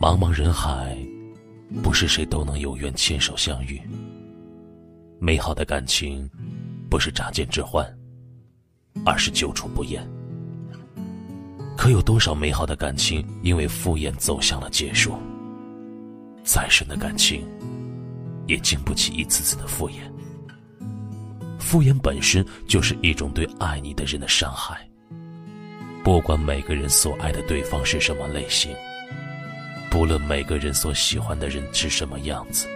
茫茫人海，不是谁都能有缘牵手相遇。美好的感情，不是乍见之欢，而是久处不厌。可有多少美好的感情，因为敷衍走向了结束？再深的感情，也经不起一次次的敷衍。敷衍本身就是一种对爱你的人的伤害。不管每个人所爱的对方是什么类型。不论每个人所喜欢的人是什么样子，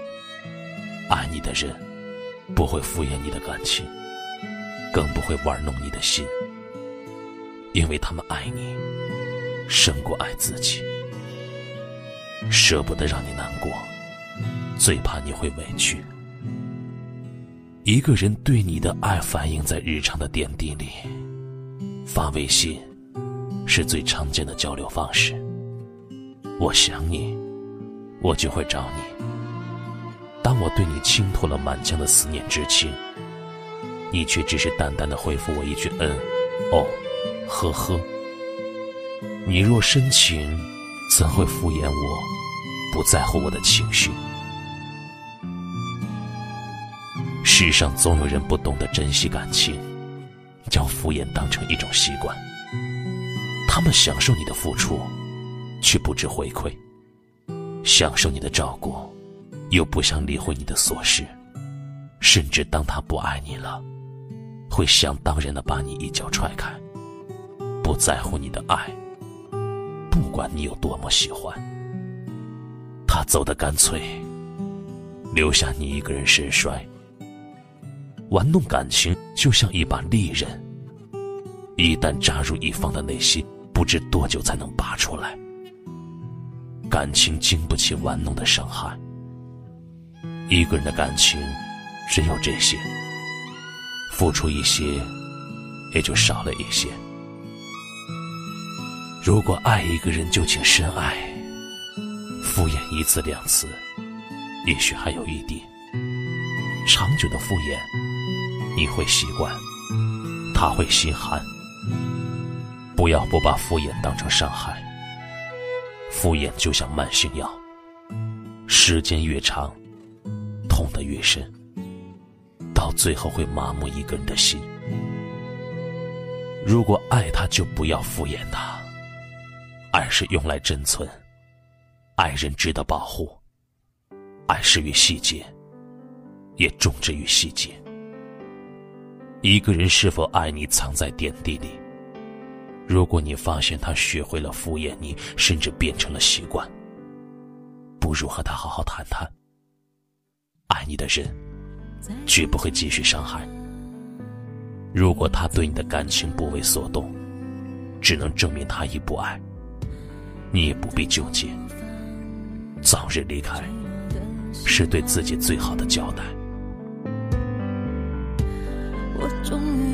爱你的人不会敷衍你的感情，更不会玩弄你的心，因为他们爱你胜过爱自己，舍不得让你难过，最怕你会委屈。一个人对你的爱反映在日常的点滴里，发微信是最常见的交流方式。我想你，我就会找你。当我对你倾吐了满腔的思念之情，你却只是淡淡的回复我一句“嗯，哦，呵呵”。你若深情，怎会敷衍我，不在乎我的情绪？世上总有人不懂得珍惜感情，将敷衍当成一种习惯。他们享受你的付出。却不知回馈，享受你的照顾，又不想理会你的琐事，甚至当他不爱你了，会想当然的把你一脚踹开，不在乎你的爱，不管你有多么喜欢，他走得干脆，留下你一个人深衰。玩弄感情就像一把利刃，一旦扎入一方的内心，不知多久才能拔出来。感情经不起玩弄的伤害。一个人的感情，只有这些，付出一些，也就少了一些。如果爱一个人，就请深爱。敷衍一次两次，也许还有余地。长久的敷衍，你会习惯，他会心寒。不要不把敷衍当成伤害。敷衍就像慢性药，时间越长，痛得越深，到最后会麻木一个人的心。如果爱他，就不要敷衍他。爱是用来珍存，爱人值得保护，爱始于细节，也种植于细节。一个人是否爱你，藏在点滴里。如果你发现他学会了敷衍你，甚至变成了习惯，不如和他好好谈谈。爱你的人，绝不会继续伤害。如果他对你的感情不为所动，只能证明他已不爱。你也不必纠结，早日离开，是对自己最好的交代。我终于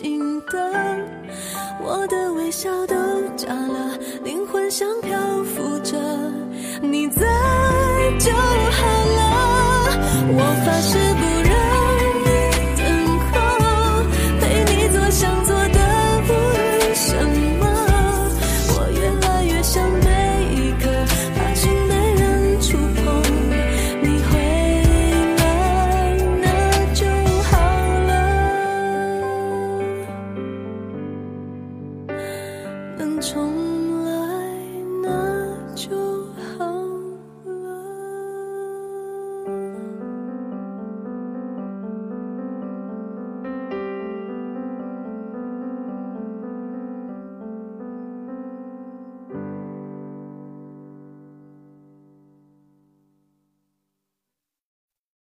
多近的，我的微笑都假了，灵魂像漂浮着，你在就好了。我发誓不